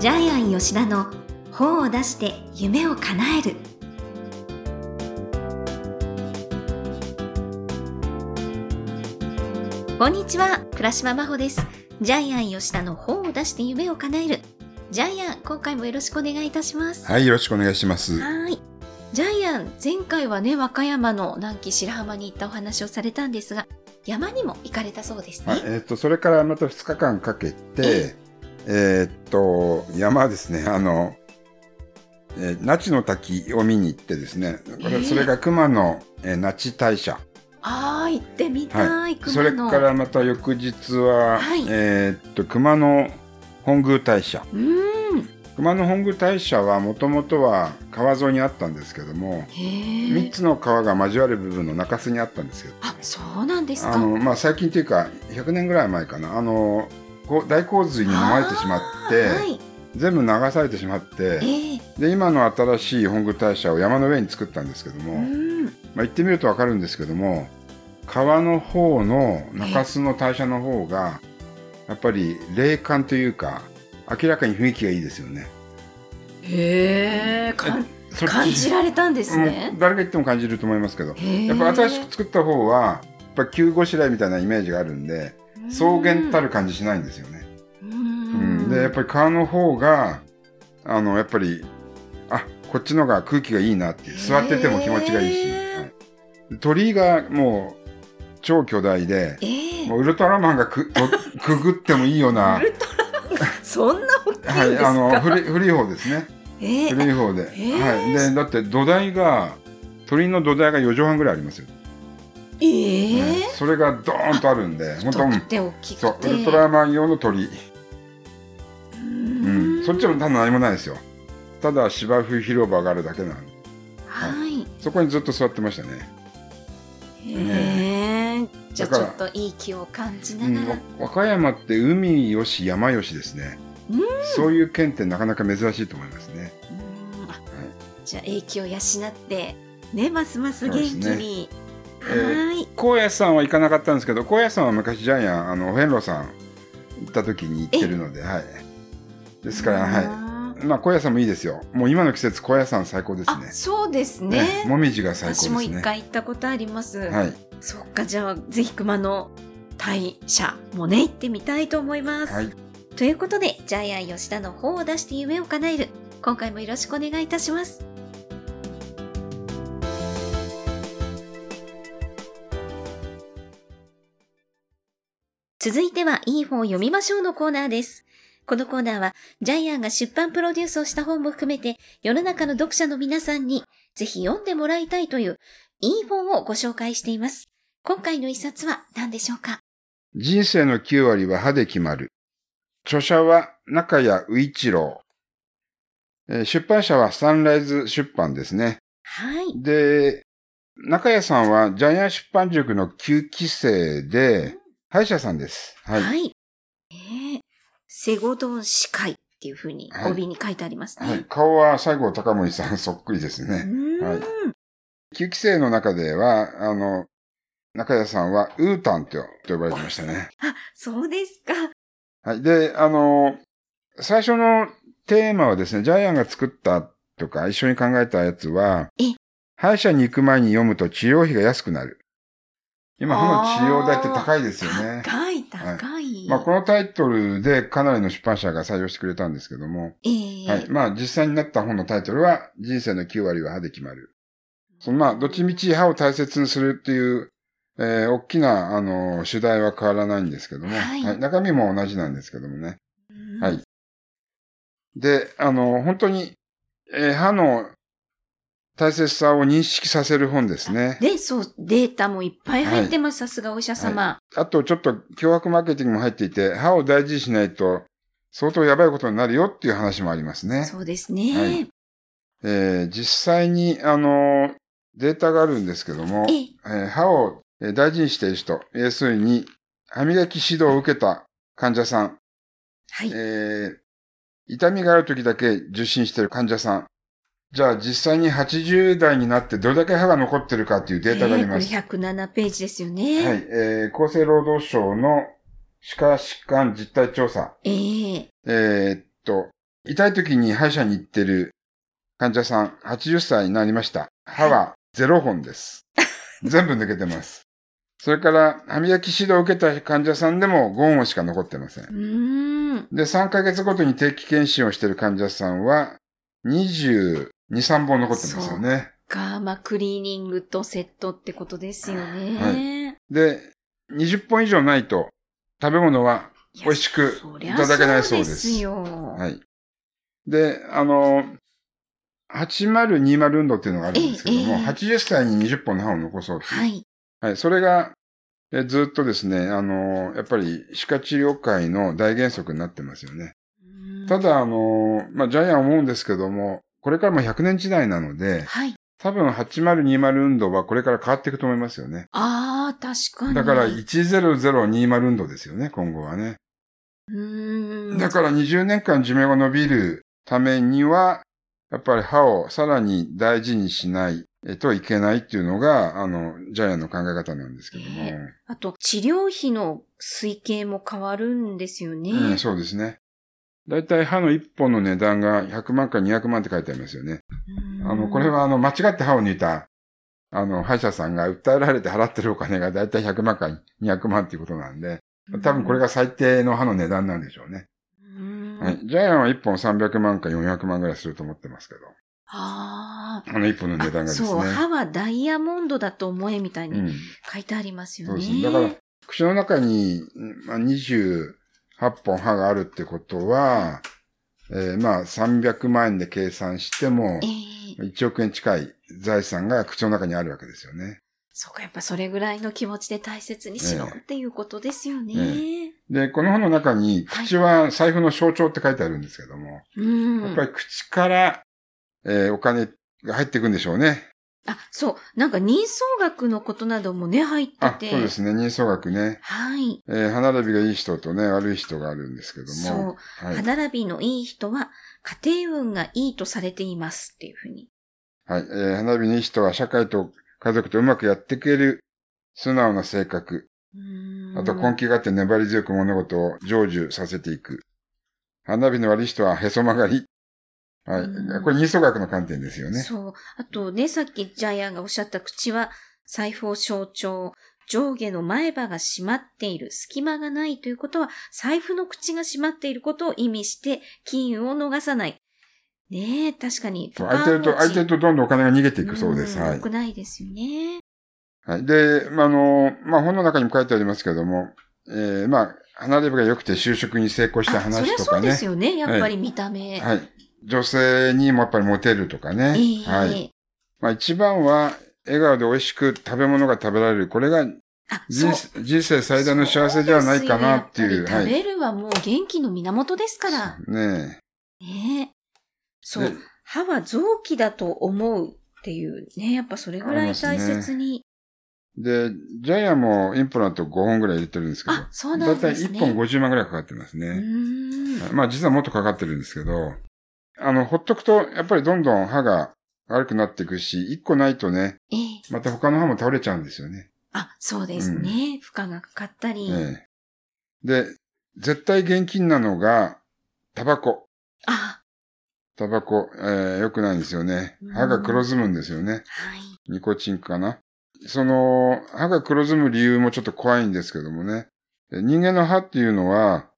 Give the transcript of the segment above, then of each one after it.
ジャイアン吉田の本を出して夢を叶える。こんにちは倉島真帆です。ジャイアン吉田の本を出して夢を叶える。ジャイアン今回もよろしくお願いいたします。はい、よろしくお願いします。はい。ジャイアン前回はね和歌山の南紀白浜に行ったお話をされたんですが山にも行かれたそうですね、はい、えっ、と、それからまた2日間かけて、えっと、山ですね、あの、えー、那智の滝を見に行ってですね、これ、えー。それが熊野、えー、那智大社。ああ行ってみたい、はい。それからまた翌日は、はい。えっと、熊野本宮大社。熊野本宮大社はもともとは川沿いにあったんですけども、へ3えつの川が交わる部分の中州にあったんですよ。あそうなんですか。あの、まあ、最近というか、100年ぐらい前かな、あの、大洪水に飲まれてしまって、はい。全部流されてしまって、ええ。で、今の新しい本宮大社を山の上に作ったんですけども、うん。まあ、行ってみるとわかるんですけども、川の方の中洲の大社の方が、やっぱり霊感というか、明らかに雰囲気がいいですよね。へえ感じられたんですね。うん誰が言っても感じると思いますけど、やっぱ新しく作った方は、やっぱ急ごしらえみたいなイメージがあるんで、草原たる感じしないんですよね。ううん。ん、でやっぱり川の方があのやっぱりあこっちのが空気がいいなっていう座ってても気持ちがいいし、はい。鳥居がもう超巨大でええ。もうウルトラマンがくと くぐってもいいような。ウルトラマン？そんな大きいはいあの古い古い方ですね。ええ。古い方で,、はい、でだって土台が鳥居の土台が4畳半ぐらいありますよ、ええねそれがドーンとあるんで本当そうウルトラマン用の鳥。居、ううん、そっちも多分何もないですよ。ただ芝生広場があるだけなんで。はい。そこにずっと座ってましたね。へえ。じゃあちょっといい気を感じうなんがら、わ和歌山って海よし山よしですね。うん。そういう県ってなかなか珍しいと思いますね。うん。あじゃあ英気を養ってねますます元気に、高野山は行かなかったんですけど、高野山は昔ジャイアン、あの、お遍路さん行った時に行ってるので、はい。ですから、はい。いまあ、高野山もいいですよ。もう今の季節、高野山最高ですあね。そうですねもみじが最高ですね。私も一回行ったことあります、はい。そっかじゃあぜひ熊野大社もね行ってみたいと思います、はい。ということでジャイアン吉田の本を出して夢を叶える今回もよろしくお願いいたします続いてはいい本を読みましょうのコーナーです。このコーナーはジャイアンが出版プロデュースをした本も含めて世の中の読者の皆さんにぜひ読んでもらいたいといういい本をご紹介しています。今回の一冊は何でしょうか？人生の9割は歯で決まる。著者は中谷宇一郎。えー出版社はサンライズ出版ですね。はい。で、中谷さんはジャイアン出版塾の9期生で、歯医者さんです。はい。はい。えー、セゴドン司会っていうふうにはい帯に書いてありますね。はい顔は西郷隆盛さんそっくりですうね。はい9期生の中では、あの、中谷さんはウータンとと呼ばれてましたね。あ、そうですか。はい。で、あの、最初のテーマはですね、ジャイアンが作ったとか一緒に考えたやつはえ、歯医者に行く前に読むと治療費が安くなる。今、歯の治療代って高いですよね。高い、高い。まあ、このタイトルでかなりの出版社が採用してくれたんですけども、えーはい。まあ、実際になった本のタイトルは、人生の9割は歯で決まる。そのまあ、どっちみち歯を大切にするっていう、えー、大きな、あの、主題は変わらないんですけども、はい中身も同じなんですけどもね。うんはい。で、あの、本当に、えー歯の大切さを認識させる本ですね。で、そう、データもいっぱい入ってます。さすがお医者様。あと、ちょっと脅迫マーケティングも入っていて、歯を大事にしないと、相当やばいことになるよっていう話もありますね。そうですね。はいえー実際に、あの、データがあるんですけども、えええー歯をえー大事にしている人、要するに、歯磨き指導を受けた患者さん、はい。えー痛みがある時だけ受診している患者さん、じゃあ実際に80代になってどれだけ歯が残ってるかっていうデータがあります。えーこれ107ページですよね。はい、えー厚生労働省の歯科疾患実態調査。えええーっと、痛い時に歯医者に行ってる患者さん、80歳になりました。歯は0本です。全部抜けてます。それから、歯磨き指導を受けた患者さんでも5本しか残ってませんん。で、3ヶ月ごとに定期検診をしている患者さんは、22、3本残ってますよね。が、まあ、クリーニングとセットってことですよね。はで、20本以上ないと、食べ物は美味しくいただけないそうですそうですよ。はい。で、あの、8020運動っていうのがあるんですけども、ええええ80歳に20本の歯を残そう。はい。はい。それが、えずっとですね、あの、やっぱり歯科治療界の大原則になってますよね。うんただ、あの、まあ、ジャイアン思うんですけども、これからも100年時代なので、はい。多分8020運動はこれから変わっていくと思いますよね。ああ、確かに。だから10020運動ですよね、今後はね。うーん。だから20年間寿命が伸びるためには、やっぱり歯をさらに大事にしないといけないっていうのが、あの、ジャイアンの考え方なんですけども。えあと、治療費の推計も変わるんですよね。うん、そうですね。だいたい歯の1本の値段が100万から200万って書いてありますよね。うんあの、これはあの、間違って歯を抜いた、あの、歯医者さんが訴えられて払ってるお金がだいたい100万から200万っていうことなんで、多分これが最低の歯の値段なんでしょうね。うんはい。ジャイアンは1本300万か400万ぐらいすると思ってますけど。ああ。あの1本の値段がですね。そう、歯はダイヤモンドだと思えみたいうにん。書いてありますよね。そうですね。だから、口の中に、まあ、28本歯があるってことは、えーまあ、300万円で計算してもえ、え1億円近い財産が口の中にあるわけですよね。そうか、やっぱそれぐらいの気持ちで大切にしろええっていうことですよね。えで、この本の中に、口は財布の象徴って書いてあるんですけども、うん。やっぱり口から、えーお金が入っていくんでしょうね。あ、そう。なんか人相学のことなどもね、入ってあ、て。そうですね。人相学ね。はい。えー歯並びがいい人とね、悪い人があるんですけども。そう。はい歯。並びのいい人は家庭運がいいとされていますっていうふうに。はい。えー花火のいい人は社会と家族とうまくやっていける素直な性格。うーんあと根気があって粘り強く物事を成就させていく。花火の悪い人はへそ曲がり。はいうん。これ二層学の観点ですよね。そう。あとね、さっきジャイアンがおっしゃった口は財布を象徴。上下の前歯が閉まっている、隙間がないということは、財布の口が閉まっていることを意味して、金運を逃さない。ねえ、確かに。そう空いてると、空いてるとどんどんお金が逃げていくそうです。んはい良。くないですよね。はい。で、まあ、あの、まあ、本の中にも書いてありますけども、えー、まあ、花火が良くて就職に成功した話とかねゃそうです。よね。やっぱり見た目。はい。女性にもやっぱりモテるとかね。ええはい。まあ、一番は、笑顔で美味しく食べ物が食べられる。これが人。人生最大の幸せではないかなっていう。そう食べるはもう元気の源ですから。ねねえ。そでう。歯は臓器だと思うっていうね。やっぱそれぐらい大切に。で、ジャイアンもインプラント5本ぐらい入れてるんですけど、あ、そうなだいたいんですね。1本50万ぐらいかかってますうね。まあ実はもっとかかってるんですけど、あの、ほっとくと、やっぱりどんどん歯が悪くなっていくし、1個ないとね、ええ。また他の歯も倒れちゃうんですよね。あ、そうですね。負荷がかかったり。ええで、絶対現金なのが、タバコ。あ、タバコ、えー、良くないんですよねうん。歯が黒ずむんですよね。はい。ニコチンかな。その、歯が黒ずむ理由もちょっと怖いんですけどもね。え人間の歯っていうのは、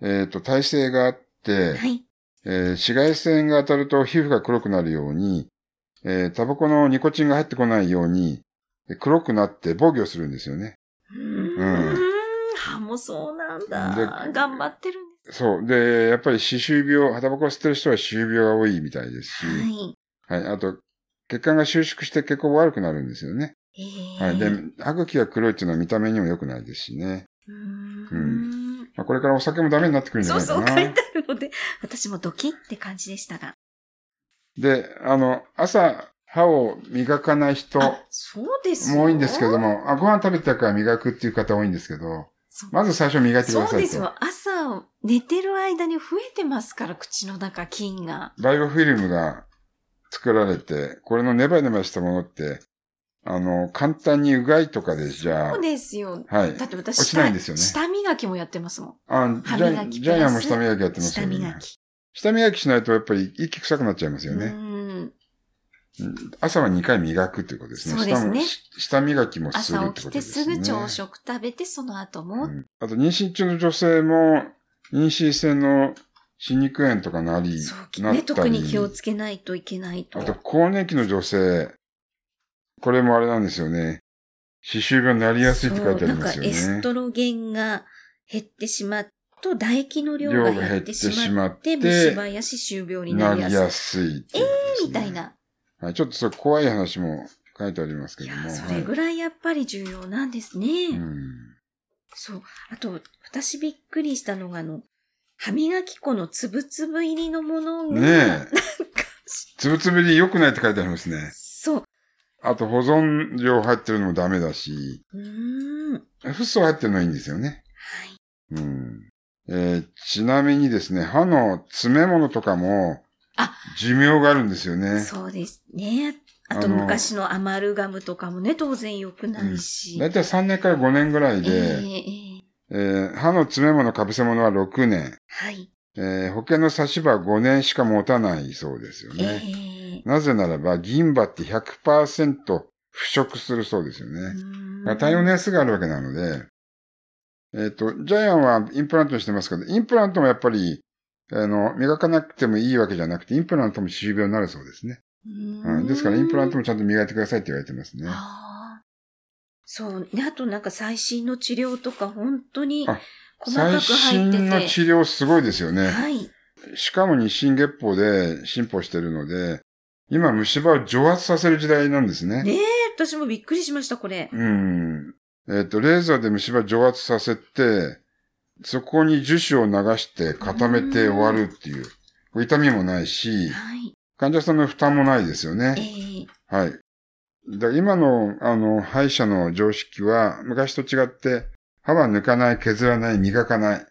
えっ、と、耐性があって、はい。えー紫外線が当たると皮膚が黒くなるように、えータバコのニコチンが入ってこないように、え黒くなって防御するんですよね。うーん。歯もそうなんだ。で頑張ってるんでそう。で、やっぱり歯周病、タバコを吸ってる人は歯周病が多いみたいですし、す。はい。はい。あと、血管が収縮して血行が悪くなるんですよね。ええはい。で、歯茎が黒いっていうのは見た目にも良くないですしね。うーん。まあ、これからお酒もダメになってくるんじゃそうそう、ないかな。書いてあるので、私もドキって感じでしたが。で、あの、朝、歯を磨かない人あ、そうですよも多いんですけど。も、あご飯食べてから磨くっていう方多いんですけど、そうまず最初磨いてくださいと。そうですよ。朝、寝てる間に増えてますから、口の中、菌が。バイオフィルムが作られて、これのネバネバしたものって、あの、簡単にうがいとかでじゃそうですよ。あ、はい。だって私、落ちないんですよね舌磨きもやってますもん。あジ歯磨きジャイアンも舌磨きやってます舌よね。磨き。舌磨きしないとやっぱり息臭くなっちゃいますよね。うん朝は2回磨くということですね。そうですね舌磨きもする朝って起きてことですね。すぐ朝食食べて、その後も。うんあと、妊娠中の女性も、妊娠性の歯肉炎とかなり、そうね、なったり。特に気をつけないといけないと。あと、更年期の女性、これもあれなんですよね。歯周病になりやすいって書いてありますよね。なんかエストロゲンが減ってしまうと、唾液の量量がが減ってししまってまって、虫歯や歯周病にななりやすい。りやすいっていうことですねみたい。な。はい、ちょっとそれ怖い話も書いてありますけいども。や、それぐらいやっぱり重要なんですね。はいうんそう。あと、私びっくりしたのが、あの、歯磨き粉のつぶつぶ入りのものが、ねえなんか、つぶつぶで良くないって書いてありますね。あと保存量入ってるのもダメだし。フッ素入ってるのはいいんですよね。うん。えーちなみにですね、歯の詰め物とかもあ、寿命があるんですよね。そうですね。あと昔のアマルガムとかもね、当然良くないし。だいたい3年から5年ぐらいええで、えええー歯の詰め物、かぶせ物は6年、はい。えー保険の差し歯は5年しか持たないそうですよえね。えなぜならば、銀歯って100%腐食するそうですよね。うーんまあ対応年数があるわけなので、えっ、と、ジャイアンはインプラントしてますけど、インプラントもやっぱり、あの、磨かなくてもいいわけじゃなくて、インプラントも歯周病になるそうですね。ううんん、ですから、インプラントもちゃんと磨いてくださいって言われてますね。そう。ね、あとなんか最新の治療とか本当にあ細かく最入ってて。新の治療すごいですよね。はい。しかも日進月歩で進歩してるので、今虫歯を蒸発させる時代なんですね。ねえ、私もびっくりしました、これ。うん。えっ、と、レーザーで虫歯蒸発させて、そこに樹脂を流して固めて終わるっていう。痛みもないし、はい。患者さんの負担もないですよえね。えはい。だ今の、あの、歯医者の常識は、昔と違って、歯は抜かない、削らない、磨かない。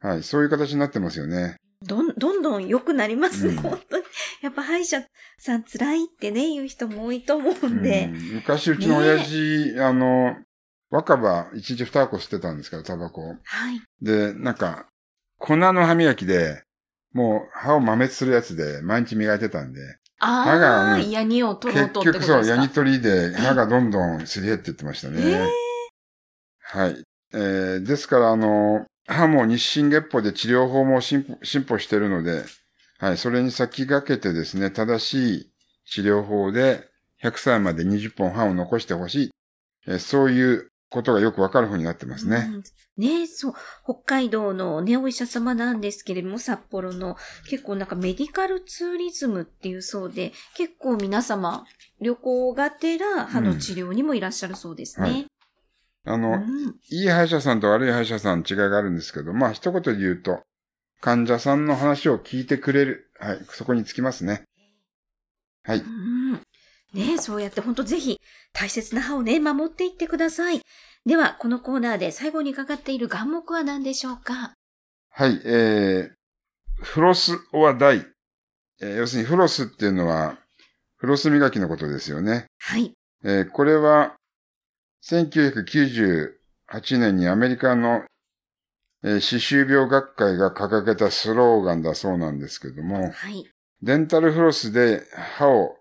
はい。そういう形になってますよね。どん、どんどん良くなりますね、うん本当に。やっぱ歯医者さん辛いってね、言う人も多いと思ううんで。ん昔、うちの親父、あの、若葉、一日二箱吸ってたんですけど、タバコを。はい。で、なんか、粉の歯磨きで、もう歯を麻滅するやつで毎日磨いてたんで、歯がああ、うんヤニを取ろう結とってことですか？局そう、ヤニ取りで歯がどんどんすり減っていってましたね。ええはい。えーですから、あの、歯も日進月歩で治療法も進歩進歩しているので、はい、それに先駆けてですね、正しい治療法で100歳まで20本歯を残してほしい。えーそういうことがよくわかる方になってますね。うんねそう。北海道のね、お医者様なんですけれども、札幌の結構なんかメディカルツーリズムっていうそうで、結構皆様旅行がてら歯の治療にもいらっしゃるそうですね。あの、うんいい歯医者さんと悪い歯医者さん違いがあるんですけど、まあ一言で言うと、患者さんの話を聞いてくれる。はい、そこにつきますね。はい。うんねそうやって本当ぜひ大切な歯をね、守っていってください。では、このコーナーで最後にかかっている眼目は何でしょうか？はい、えー、フロスオアダイ。えー要するにフロスっていうのは、フロス磨きのことですよね。はい。えーこれは、1998年にアメリカの、えー歯周病学会が掲げたスローガンだそうなんですけども、はい。デンタルフロスで歯を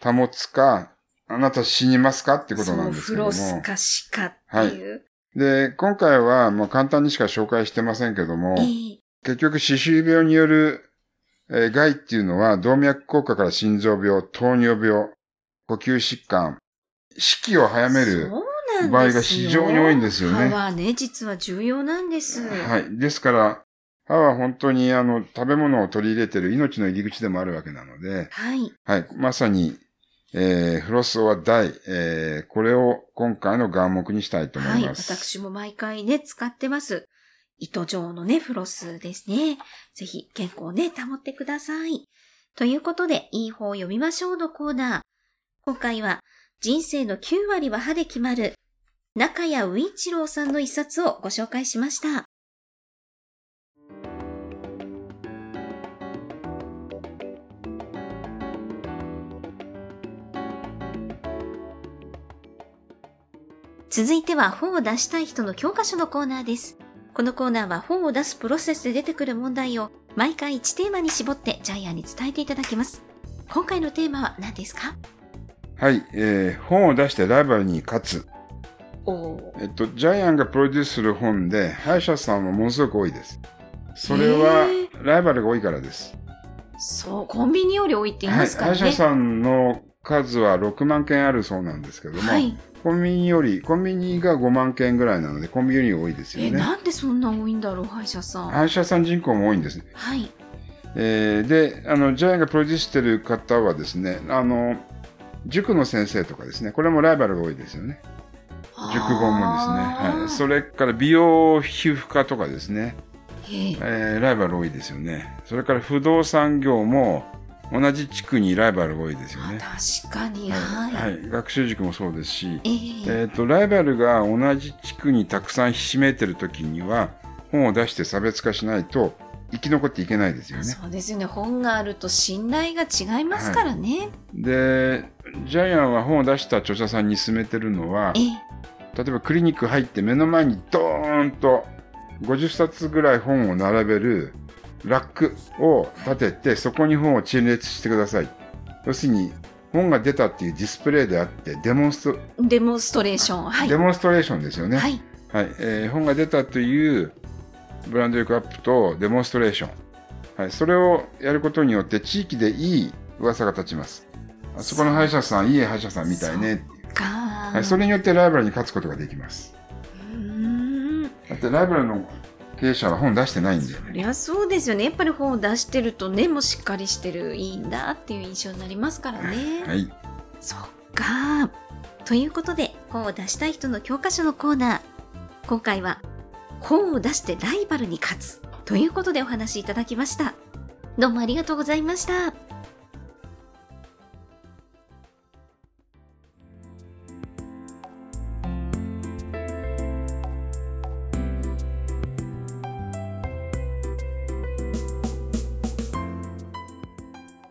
保つか、あなた死にますかってことなんですけども。そう、フロスかシカっていう。で、今回はもう簡単にしか紹介してませんけども、ええ結局歯周病による、えー害っていうのは動脈硬化から心臓病、糖尿病、呼吸疾患、死期を早める。んですよ場合が非常に多いんですよね歯はね、実は重要なんです。はい。ですから、歯は本当にあの食べ物を取り入れてる命の入り口でもあるわけなので、はい。はい。まさに、えーフロスは大、えーこれを今回の眼目にしたいと思はいい。ます。私も毎回ね、使ってます。糸状のね、フロスですね。ぜひ健康をね、保ってください。ということで、いい方を読みましょうのコーナー。今回は、人生の9割は歯で決まる、中谷宇一郎さんの一冊をご紹介しました。続いては本を出したい人の教科書のコーナーです。このコーナーは本を出すプロセスで出てくる問題を毎回1テーマに絞ってジャイアンに伝えていただきます。今回のテーマは何ですか？はい、えー本を出してライバルに勝つ。おえっと、ジャイアンがプロデュースする本で、歯医者さんはものすごく多いです。それはへ、ライバルが多いからです。そう、コンビニより多いって言いはい、ますからね。歯医者さんの数は6万件あるそうなんですけども、はい。コンビニより、コンビニが5万件ぐらいなので、コンビニより多いですよえ、ね。なんでそんな多いんだろう、歯医者さん。歯医者さん人口も多いんです。はい。えーで、あの、ジャイアンがプロデュースしてる方はですね、あの、塾の先生とかですね、これもライバルが多いですよね。塾本もですね。はい。それから美容皮膚科とかですね、へええーライバル多いですよね。それから不動産業も同じ地区にライバルが多いですよね。確かに、はい。はい。学習塾もそうですし、えええっ、と、ライバルが同じ地区にたくさんひしめいてる時には、本を出して差別化しないと生き残っていけないですよね。そうですよね。本があると信頼が違いますからね。で、ジャイアンは本を出した著者さんに勧めてるのはえ、え例えばクリニック入って目の前にドーンと50冊ぐらい本を並べるラックを立てて、そこに本を陳列してください。要するに、本が出たっていうディスプレイであって、デモンスト、デモンストレーション。はい。デモンストレーションですよね。はい。はい、えー本が出たというブランド力アップとデモンストレーション。はい、それをやることによって地域でいい噂が立ちます。あそこの歯医者さん、いい歯医者さんみたいね。かはい、それによってライバルに勝つことができます。うーん。だってライバルの経営者は本出してないんで。そりゃそうですよね。やっぱり本を出してると根もしっかりしてる、いいんだっていう印象になりますからね。はい。そっか。ということで、本を出したい人の教科書のコーナー。今回は、本を出してライバルに勝つ。ということでお話しいただきました。どうもありがとうございました。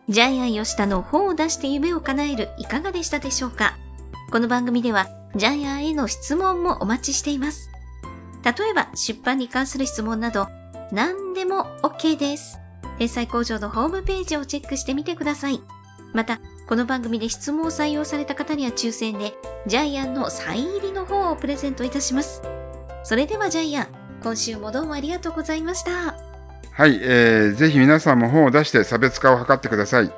ジャイアン吉田の本を出して夢を叶えるいかがでしたでしょうかこの番組ではジャイアンへの質問もお待ちしています。例えば出版に関する質問など何でも OK です。天才工場のホームページをチェックしてみてください。また、この番組で質問を採用された方には抽選でジャイアンのサイン入りの本をプレゼントいたします。それではジャイアン、今週もどうもありがとうございました。はい、えー、ぜひ皆さんも本を出して差別化を図ってください。